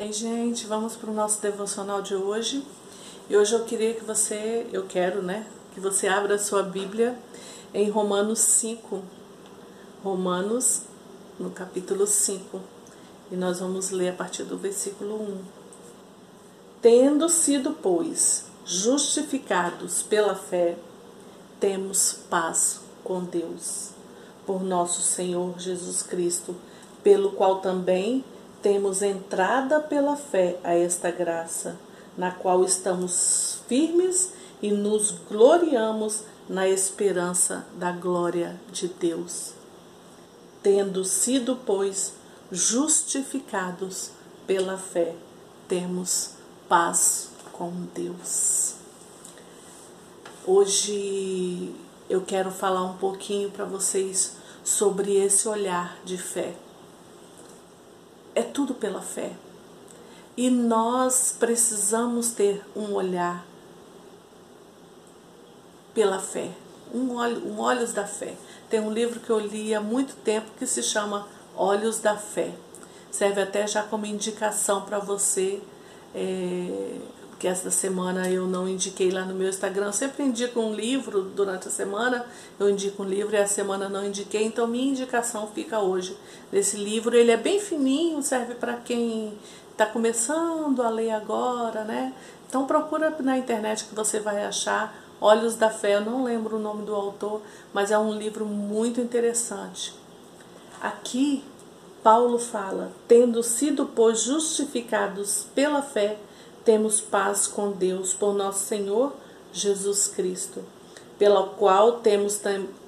Ei, gente, vamos para o nosso devocional de hoje. E hoje eu queria que você, eu quero, né, que você abra a sua Bíblia em Romanos 5. Romanos, no capítulo 5. E nós vamos ler a partir do versículo 1. Tendo sido, pois, justificados pela fé, temos paz com Deus, por nosso Senhor Jesus Cristo, pelo qual também temos entrada pela fé a esta graça, na qual estamos firmes e nos gloriamos na esperança da glória de Deus. Tendo sido, pois, justificados pela fé, temos paz com Deus. Hoje eu quero falar um pouquinho para vocês sobre esse olhar de fé é tudo pela fé. E nós precisamos ter um olhar pela fé, um, olho, um olhos da fé. Tem um livro que eu li há muito tempo que se chama Olhos da Fé. Serve até já como indicação para você é, que esta semana eu não indiquei lá no meu Instagram. Eu sempre indico um livro durante a semana, eu indico um livro e a semana não indiquei, então minha indicação fica hoje desse livro. Ele é bem fininho, serve para quem está começando a ler agora, né? Então procura na internet que você vai achar Olhos da Fé. Eu não lembro o nome do autor, mas é um livro muito interessante. Aqui Paulo fala, tendo sido pois justificados pela fé, temos paz com Deus por nosso Senhor Jesus Cristo, pela qual temos,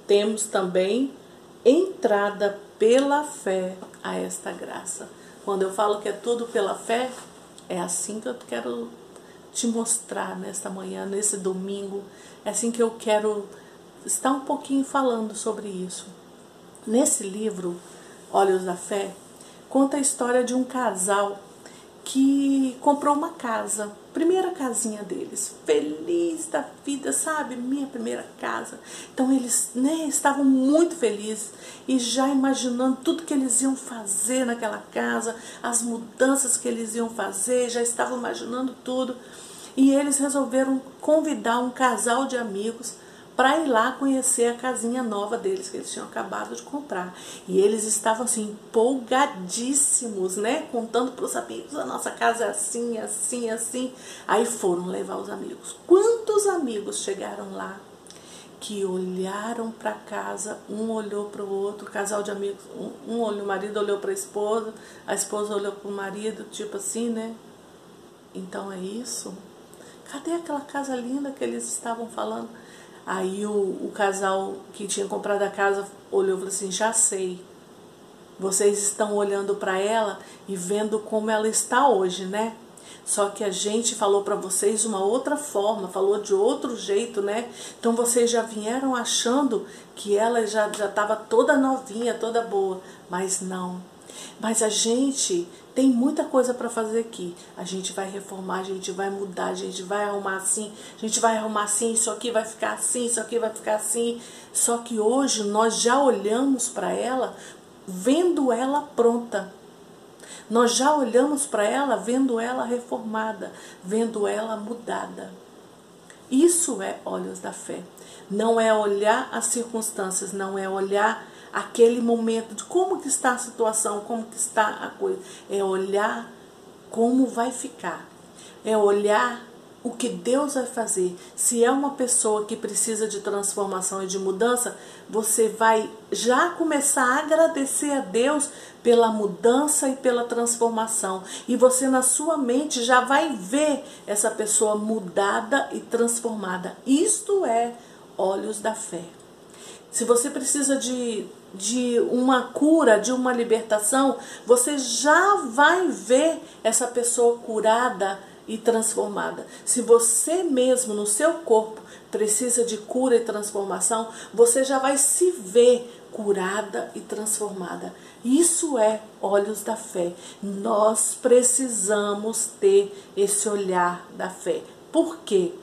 temos também entrada pela fé a esta graça. Quando eu falo que é tudo pela fé, é assim que eu quero te mostrar nesta manhã, nesse domingo. É assim que eu quero estar um pouquinho falando sobre isso. Nesse livro, Olhos da Fé, conta a história de um casal que comprou uma casa, primeira casinha deles, feliz da vida, sabe? Minha primeira casa. Então eles né, estavam muito felizes e já imaginando tudo que eles iam fazer naquela casa, as mudanças que eles iam fazer, já estavam imaginando tudo. E eles resolveram convidar um casal de amigos para ir lá conhecer a casinha nova deles que eles tinham acabado de comprar. E eles estavam assim empolgadíssimos, né? Contando para os amigos: a nossa casa é assim, assim, assim. Aí foram levar os amigos. Quantos amigos chegaram lá? que olharam para casa, um olhou para o outro, casal de amigos, um, olhou, o marido olhou para a esposa, a esposa olhou para o marido, tipo assim, né? Então é isso. Cadê aquela casa linda que eles estavam falando? Aí o, o casal que tinha comprado a casa olhou e falou assim: já sei. Vocês estão olhando para ela e vendo como ela está hoje, né? Só que a gente falou para vocês uma outra forma, falou de outro jeito, né? Então vocês já vieram achando que ela já estava toda novinha, toda boa. Mas não. Mas a gente tem muita coisa para fazer aqui. A gente vai reformar, a gente vai mudar, a gente vai arrumar assim, a gente vai arrumar assim, isso aqui vai ficar assim, isso aqui vai ficar assim. Só que hoje nós já olhamos para ela vendo ela pronta. Nós já olhamos para ela vendo ela reformada, vendo ela mudada. Isso é olhos da fé. Não é olhar as circunstâncias, não é olhar aquele momento de como que está a situação, como que está a coisa. É olhar como vai ficar. É olhar o que Deus vai fazer. Se é uma pessoa que precisa de transformação e de mudança, você vai já começar a agradecer a Deus pela mudança e pela transformação. E você, na sua mente, já vai ver essa pessoa mudada e transformada. Isto é olhos da fé. Se você precisa de de uma cura, de uma libertação, você já vai ver essa pessoa curada e transformada. Se você mesmo no seu corpo precisa de cura e transformação, você já vai se ver curada e transformada. Isso é olhos da fé. Nós precisamos ter esse olhar da fé. Por quê?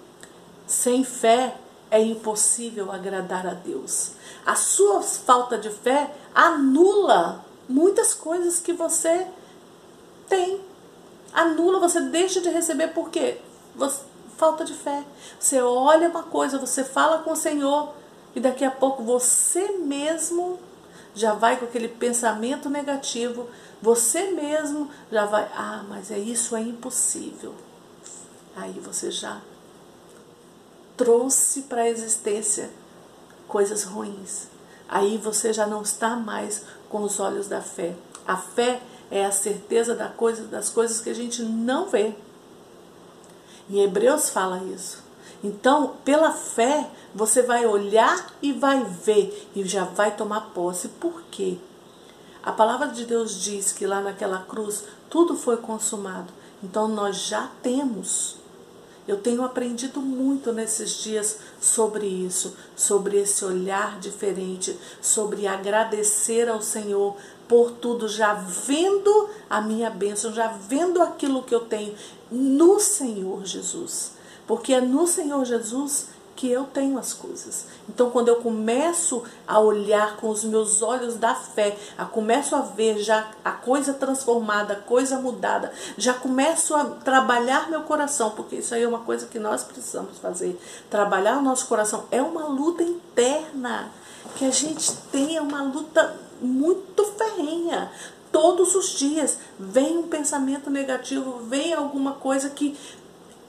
Sem fé é impossível agradar a Deus. A sua falta de fé anula muitas coisas que você tem. anula, você deixa de receber por quê? Você, falta de fé. Você olha uma coisa, você fala com o Senhor e daqui a pouco você mesmo já vai com aquele pensamento negativo, você mesmo já vai, ah, mas é isso é impossível. Aí você já trouxe para a existência coisas ruins. Aí você já não está mais com os olhos da fé. A fé é a certeza da coisa, das coisas que a gente não vê. Em Hebreus fala isso. Então, pela fé, você vai olhar e vai ver e já vai tomar posse. Por quê? A palavra de Deus diz que lá naquela cruz tudo foi consumado. Então nós já temos eu tenho aprendido muito nesses dias sobre isso, sobre esse olhar diferente, sobre agradecer ao Senhor por tudo, já vendo a minha bênção, já vendo aquilo que eu tenho no Senhor Jesus. Porque é no Senhor Jesus que eu tenho as coisas. Então, quando eu começo a olhar com os meus olhos da fé, a começo a ver já a coisa transformada, a coisa mudada, já começo a trabalhar meu coração, porque isso aí é uma coisa que nós precisamos fazer. Trabalhar o nosso coração é uma luta interna, que a gente tem uma luta muito ferrenha todos os dias vem um pensamento negativo, vem alguma coisa que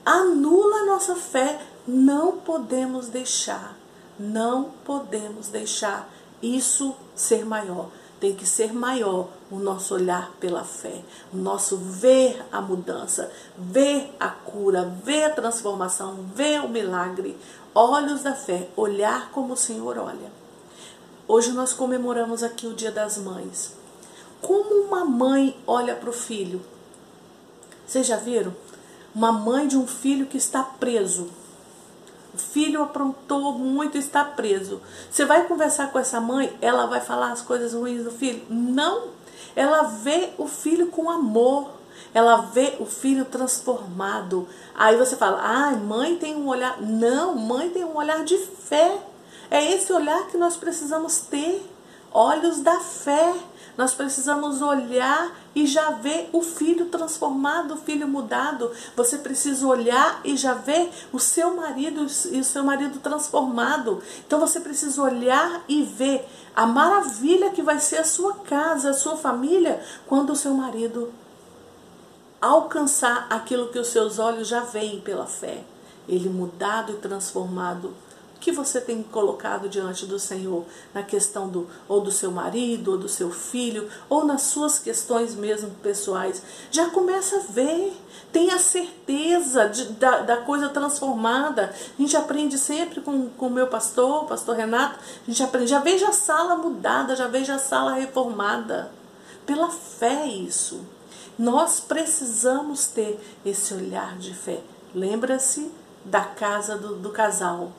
anula a nossa fé, não podemos deixar, não podemos deixar isso ser maior. Tem que ser maior o nosso olhar pela fé, o nosso ver a mudança, ver a cura, ver a transformação, ver o milagre. Olhos da fé, olhar como o Senhor olha. Hoje nós comemoramos aqui o Dia das Mães. Como uma mãe olha para o filho? Vocês já viram? Uma mãe de um filho que está preso filho aprontou muito e está preso. Você vai conversar com essa mãe, ela vai falar as coisas ruins do filho? Não. Ela vê o filho com amor. Ela vê o filho transformado. Aí você fala: "Ah, mãe tem um olhar". Não, mãe tem um olhar de fé. É esse olhar que nós precisamos ter. Olhos da fé. Nós precisamos olhar e já ver o filho transformado, o filho mudado. Você precisa olhar e já ver o seu marido e o seu marido transformado. Então você precisa olhar e ver a maravilha que vai ser a sua casa, a sua família, quando o seu marido alcançar aquilo que os seus olhos já veem pela fé. Ele mudado e transformado que você tem colocado diante do Senhor na questão do ou do seu marido, ou do seu filho, ou nas suas questões mesmo pessoais. Já começa a ver, tenha certeza de, da, da coisa transformada. A gente aprende sempre com o meu pastor, o pastor Renato, a gente aprende, já veja a sala mudada, já veja a sala reformada. Pela fé isso. Nós precisamos ter esse olhar de fé. Lembra-se da casa do, do casal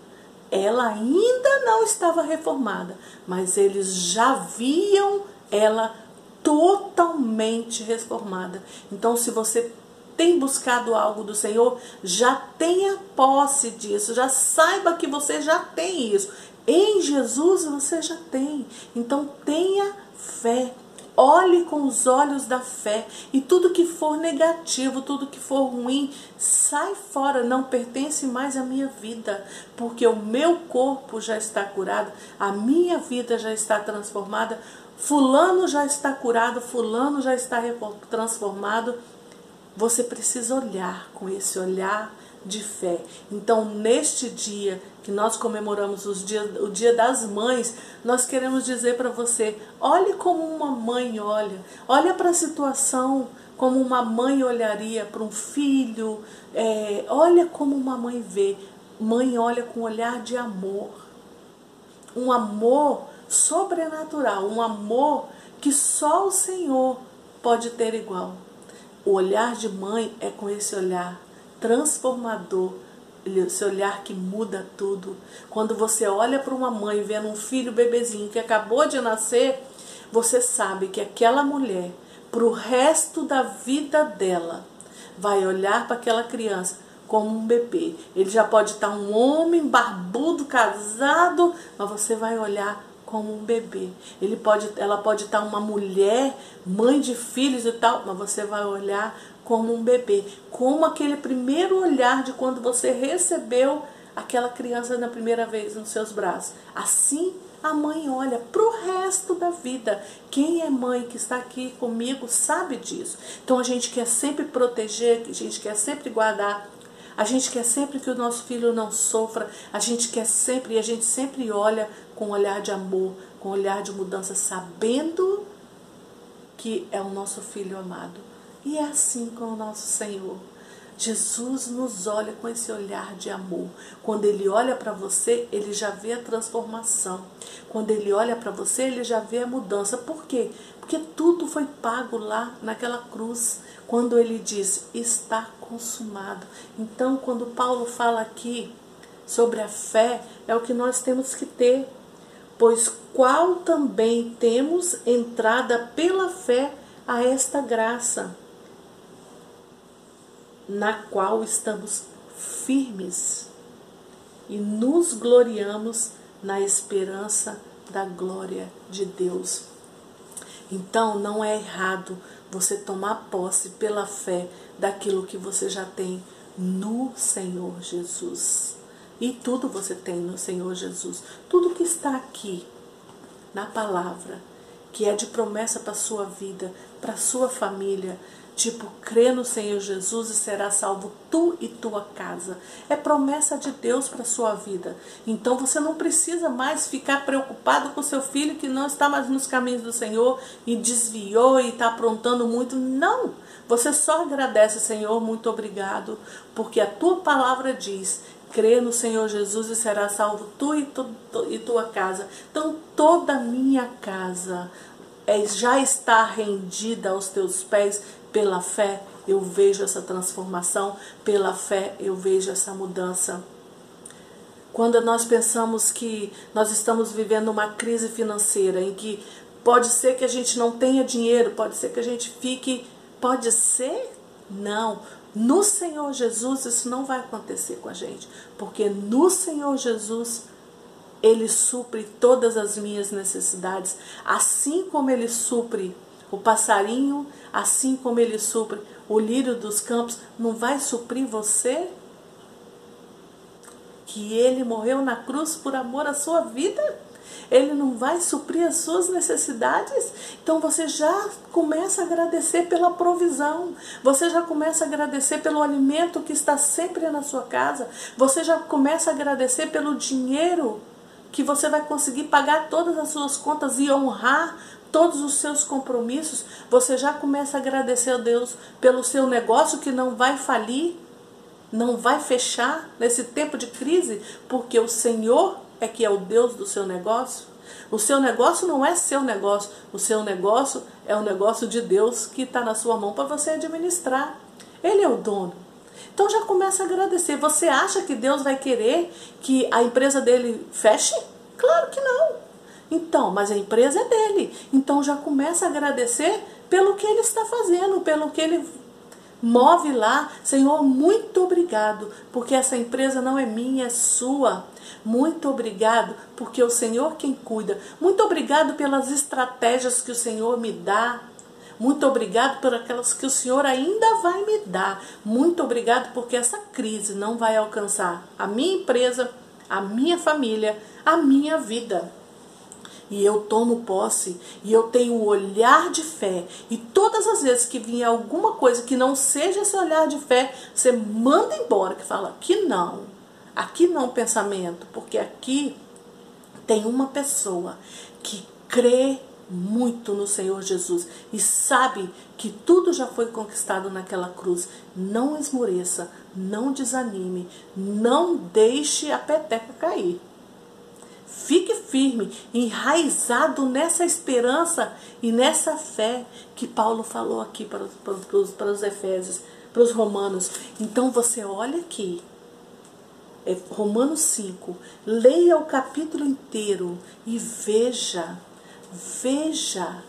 ela ainda não estava reformada, mas eles já viam ela totalmente reformada. Então, se você tem buscado algo do Senhor, já tenha posse disso, já saiba que você já tem isso. Em Jesus você já tem. Então tenha fé, Olhe com os olhos da fé e tudo que for negativo, tudo que for ruim, sai fora, não pertence mais à minha vida, porque o meu corpo já está curado, a minha vida já está transformada, fulano já está curado, fulano já está transformado. Você precisa olhar com esse olhar de fé. Então, neste dia que nós comemoramos os dia, o Dia das Mães, nós queremos dizer para você: olhe como uma mãe olha, olha para a situação como uma mãe olharia para um filho, é, olha como uma mãe vê. Mãe olha com um olhar de amor, um amor sobrenatural, um amor que só o Senhor pode ter igual. O olhar de mãe é com esse olhar transformador, esse olhar que muda tudo. Quando você olha para uma mãe vendo um filho bebezinho que acabou de nascer, você sabe que aquela mulher, para o resto da vida dela, vai olhar para aquela criança como um bebê. Ele já pode estar um homem barbudo, casado, mas você vai olhar como um bebê. Ele pode, ela pode estar uma mulher, mãe de filhos e tal, mas você vai olhar como um bebê, como aquele primeiro olhar de quando você recebeu aquela criança na primeira vez nos seus braços. Assim a mãe olha para o resto da vida. Quem é mãe que está aqui comigo sabe disso. Então a gente quer sempre proteger, a gente quer sempre guardar. A gente quer sempre que o nosso filho não sofra, a gente quer sempre, e a gente sempre olha com olhar de amor, com olhar de mudança, sabendo que é o nosso filho amado. E é assim com o nosso Senhor. Jesus nos olha com esse olhar de amor. Quando ele olha para você, ele já vê a transformação. Quando ele olha para você, ele já vê a mudança. Por quê? Porque tudo foi pago lá naquela cruz, quando ele diz: está consumado. Então, quando Paulo fala aqui sobre a fé, é o que nós temos que ter. Pois qual também temos entrada pela fé a esta graça na qual estamos firmes e nos gloriamos na esperança da glória de Deus. Então não é errado você tomar posse pela fé daquilo que você já tem no Senhor Jesus. E tudo você tem no Senhor Jesus. Tudo que está aqui na palavra, que é de promessa para a sua vida, para a sua família, Tipo, crê no Senhor Jesus e será salvo tu e tua casa. É promessa de Deus para sua vida. Então você não precisa mais ficar preocupado com seu filho que não está mais nos caminhos do Senhor e desviou e está aprontando muito. Não! Você só agradece, Senhor, muito obrigado, porque a tua palavra diz crê no Senhor Jesus e será salvo tu e, tu, tu, e tua casa. Então, toda a minha casa é, já está rendida aos teus pés pela fé eu vejo essa transformação, pela fé eu vejo essa mudança. Quando nós pensamos que nós estamos vivendo uma crise financeira em que pode ser que a gente não tenha dinheiro, pode ser que a gente fique, pode ser? Não. No Senhor Jesus isso não vai acontecer com a gente, porque no Senhor Jesus ele supre todas as minhas necessidades, assim como ele supre o passarinho, assim como ele supre o lírio dos campos, não vai suprir você? Que ele morreu na cruz por amor à sua vida? Ele não vai suprir as suas necessidades? Então você já começa a agradecer pela provisão. Você já começa a agradecer pelo alimento que está sempre na sua casa. Você já começa a agradecer pelo dinheiro que você vai conseguir pagar todas as suas contas e honrar todos os seus compromissos, você já começa a agradecer a Deus pelo seu negócio que não vai falir, não vai fechar nesse tempo de crise, porque o Senhor é que é o Deus do seu negócio. O seu negócio não é seu negócio, o seu negócio é o negócio de Deus que está na sua mão para você administrar. Ele é o dono. Então já começa a agradecer. Você acha que Deus vai querer que a empresa dele feche? Claro que não. Então, mas a empresa é dele. Então já começa a agradecer pelo que ele está fazendo, pelo que ele move lá. Senhor, muito obrigado, porque essa empresa não é minha, é sua. Muito obrigado, porque é o Senhor quem cuida. Muito obrigado pelas estratégias que o Senhor me dá. Muito obrigado por aquelas que o Senhor ainda vai me dar. Muito obrigado porque essa crise não vai alcançar a minha empresa, a minha família, a minha vida e eu tomo posse e eu tenho um olhar de fé. E todas as vezes que vier alguma coisa que não seja esse olhar de fé, você manda embora, que fala aqui não. Aqui não pensamento, porque aqui tem uma pessoa que crê muito no Senhor Jesus e sabe que tudo já foi conquistado naquela cruz. Não esmoreça, não desanime, não deixe a peteca cair. Fique firme, enraizado nessa esperança e nessa fé que Paulo falou aqui para, para, para, os, para os Efésios, para os Romanos. Então você olha aqui, é Romanos 5, leia o capítulo inteiro e veja, veja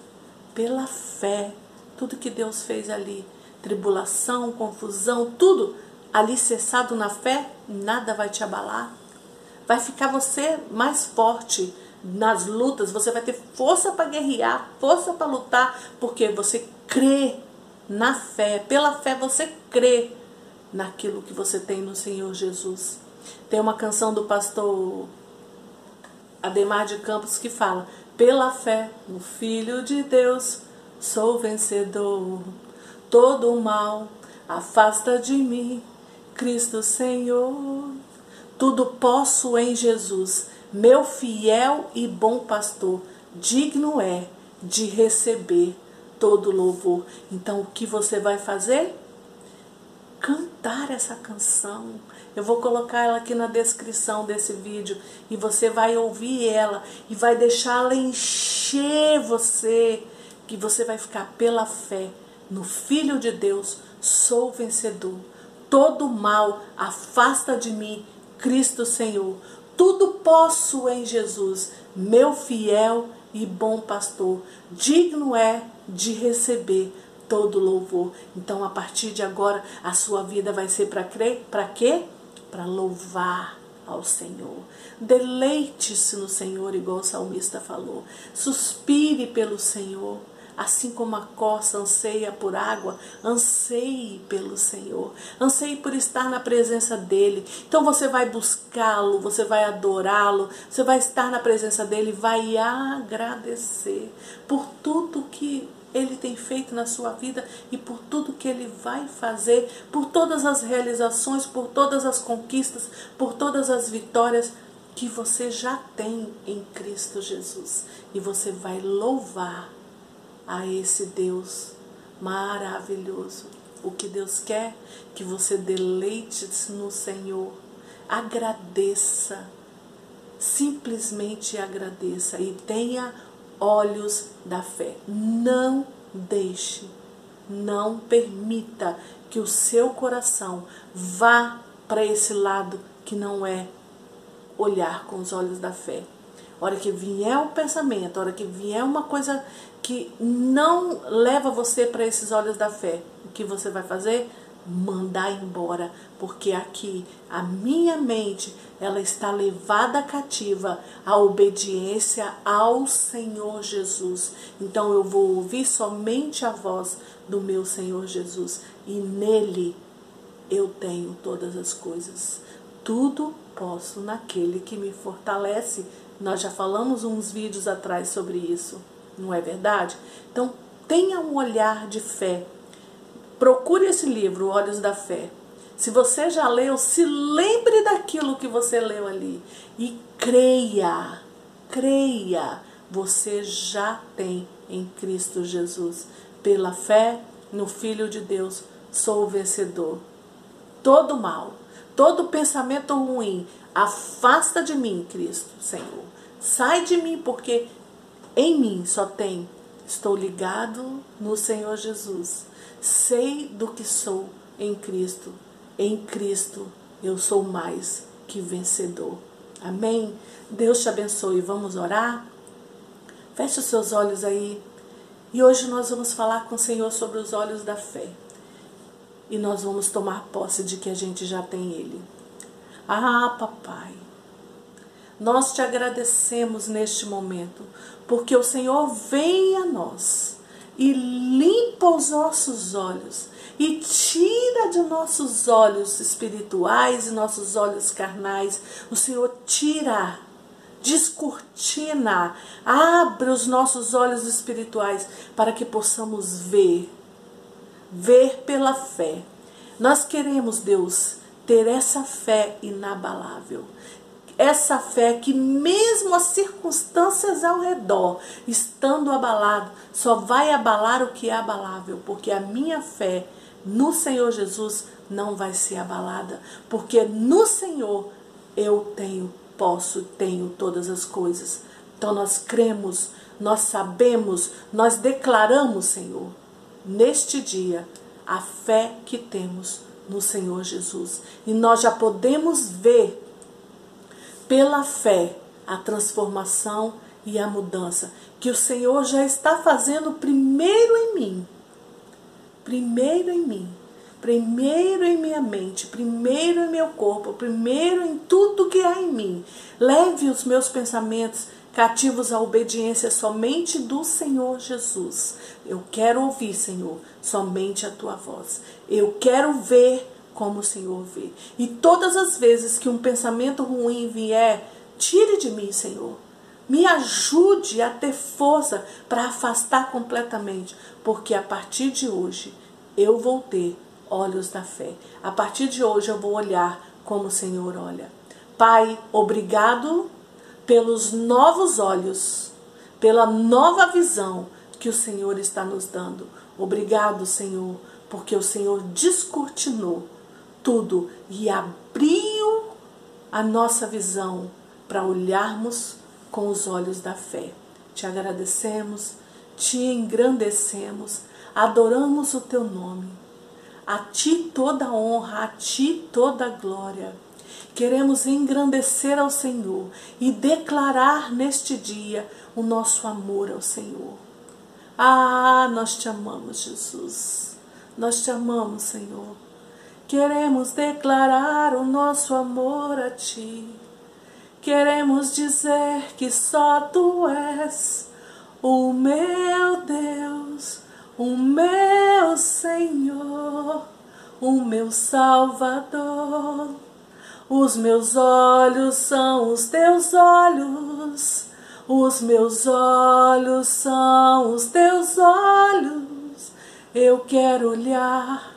pela fé tudo que Deus fez ali. Tribulação, confusão, tudo ali cessado na fé, nada vai te abalar vai ficar você mais forte nas lutas, você vai ter força para guerrear, força para lutar, porque você crê na fé. Pela fé você crê naquilo que você tem no Senhor Jesus. Tem uma canção do pastor Ademar de Campos que fala: Pela fé no Filho de Deus sou vencedor. Todo o mal afasta de mim, Cristo Senhor. Tudo posso em Jesus, meu fiel e bom pastor. Digno é de receber todo louvor. Então, o que você vai fazer? Cantar essa canção. Eu vou colocar ela aqui na descrição desse vídeo e você vai ouvir ela e vai deixá-la encher você, que você vai ficar pela fé no Filho de Deus, sou vencedor. Todo mal afasta de mim, Cristo Senhor. Tudo posso em Jesus, meu fiel e bom pastor. Digno é de receber todo louvor. Então, a partir de agora, a sua vida vai ser para crer, para quê? Para louvar ao Senhor. Deleite-se no Senhor, igual o salmista falou. Suspire pelo Senhor. Assim como a coça anseia por água, anseie pelo Senhor, anseie por estar na presença dEle. Então você vai buscá-lo, você vai adorá-lo, você vai estar na presença dEle, vai agradecer por tudo que ele tem feito na sua vida e por tudo que ele vai fazer, por todas as realizações, por todas as conquistas, por todas as vitórias que você já tem em Cristo Jesus. E você vai louvar a esse Deus maravilhoso. O que Deus quer que você deleite-se no Senhor. Agradeça. Simplesmente agradeça e tenha olhos da fé. Não deixe, não permita que o seu coração vá para esse lado que não é olhar com os olhos da fé. Hora que vier o pensamento, hora que vier uma coisa que não leva você para esses olhos da fé, o que você vai fazer? mandar embora, porque aqui a minha mente ela está levada cativa à obediência ao Senhor Jesus. Então eu vou ouvir somente a voz do meu Senhor Jesus e nele eu tenho todas as coisas. Tudo posso naquele que me fortalece. Nós já falamos uns vídeos atrás sobre isso, não é verdade? Então tenha um olhar de fé Procure esse livro, Olhos da Fé. Se você já leu, se lembre daquilo que você leu ali e creia, creia, você já tem em Cristo Jesus. Pela fé no Filho de Deus, sou o vencedor. Todo mal, todo pensamento ruim, afasta de mim, Cristo, Senhor. Sai de mim, porque em mim só tem. Estou ligado no Senhor Jesus sei do que sou em Cristo. Em Cristo eu sou mais que vencedor. Amém? Deus te abençoe. Vamos orar? Feche os seus olhos aí. E hoje nós vamos falar com o Senhor sobre os olhos da fé. E nós vamos tomar posse de que a gente já tem Ele. Ah, papai, nós te agradecemos neste momento, porque o Senhor vem a nós e limpa os nossos olhos e tira de nossos olhos espirituais e nossos olhos carnais. O Senhor tira, descortina, abre os nossos olhos espirituais para que possamos ver, ver pela fé. Nós queremos, Deus, ter essa fé inabalável essa fé que, mesmo as circunstâncias ao redor estando abalado, só vai abalar o que é abalável, porque a minha fé no Senhor Jesus não vai ser abalada, porque no Senhor eu tenho, posso, tenho todas as coisas. Então nós cremos, nós sabemos, nós declaramos, Senhor, neste dia, a fé que temos no Senhor Jesus. E nós já podemos ver pela fé a transformação e a mudança que o Senhor já está fazendo primeiro em mim. Primeiro em mim. Primeiro em minha mente, primeiro em meu corpo, primeiro em tudo que há em mim. Leve os meus pensamentos cativos à obediência somente do Senhor Jesus. Eu quero ouvir, Senhor, somente a tua voz. Eu quero ver como o Senhor vê. E todas as vezes que um pensamento ruim vier, tire de mim, Senhor. Me ajude a ter força para afastar completamente, porque a partir de hoje eu vou ter olhos da fé. A partir de hoje eu vou olhar como o Senhor olha. Pai, obrigado pelos novos olhos, pela nova visão que o Senhor está nos dando. Obrigado, Senhor, porque o Senhor descortinou tudo e abriu a nossa visão para olharmos com os olhos da fé. Te agradecemos, te engrandecemos, adoramos o teu nome. A ti toda honra, a ti toda glória. Queremos engrandecer ao Senhor e declarar neste dia o nosso amor ao Senhor. Ah, nós te amamos, Jesus. Nós te amamos, Senhor. Queremos declarar o nosso amor a Ti. Queremos dizer que só Tu és o meu Deus, o meu Senhor, o meu Salvador. Os meus olhos são os Teus olhos, os meus olhos são os Teus olhos. Eu quero olhar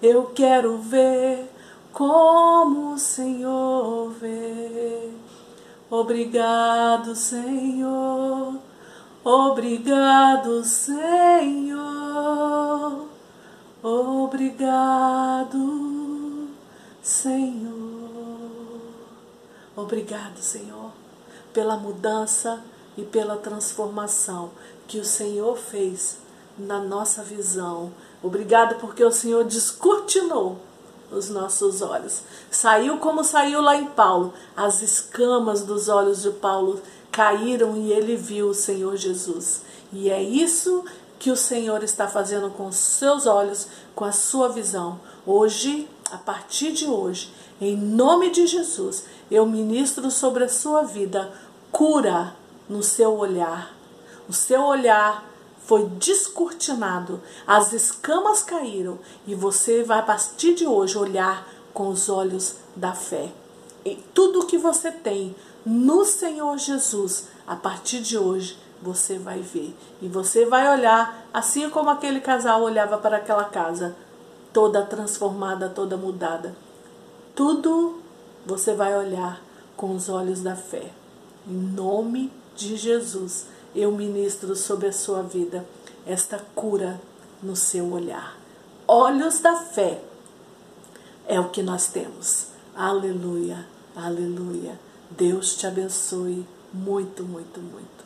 eu quero ver como o Senhor vê. Obrigado, Senhor. Obrigado, Senhor. Obrigado, Senhor. Obrigado, Senhor, pela mudança e pela transformação que o Senhor fez na nossa visão Obrigado porque o Senhor descortinou os nossos olhos. Saiu como saiu lá em Paulo. As escamas dos olhos de Paulo caíram e ele viu o Senhor Jesus. E é isso que o Senhor está fazendo com os seus olhos, com a sua visão. Hoje, a partir de hoje, em nome de Jesus, eu ministro sobre a sua vida cura no seu olhar. O seu olhar foi descortinado, as escamas caíram e você vai a partir de hoje olhar com os olhos da fé. E tudo que você tem no Senhor Jesus, a partir de hoje, você vai ver. E você vai olhar assim como aquele casal olhava para aquela casa, toda transformada, toda mudada. Tudo você vai olhar com os olhos da fé. Em nome de Jesus eu ministro sobre a sua vida esta cura no seu olhar. Olhos da fé é o que nós temos. Aleluia, aleluia. Deus te abençoe muito, muito, muito.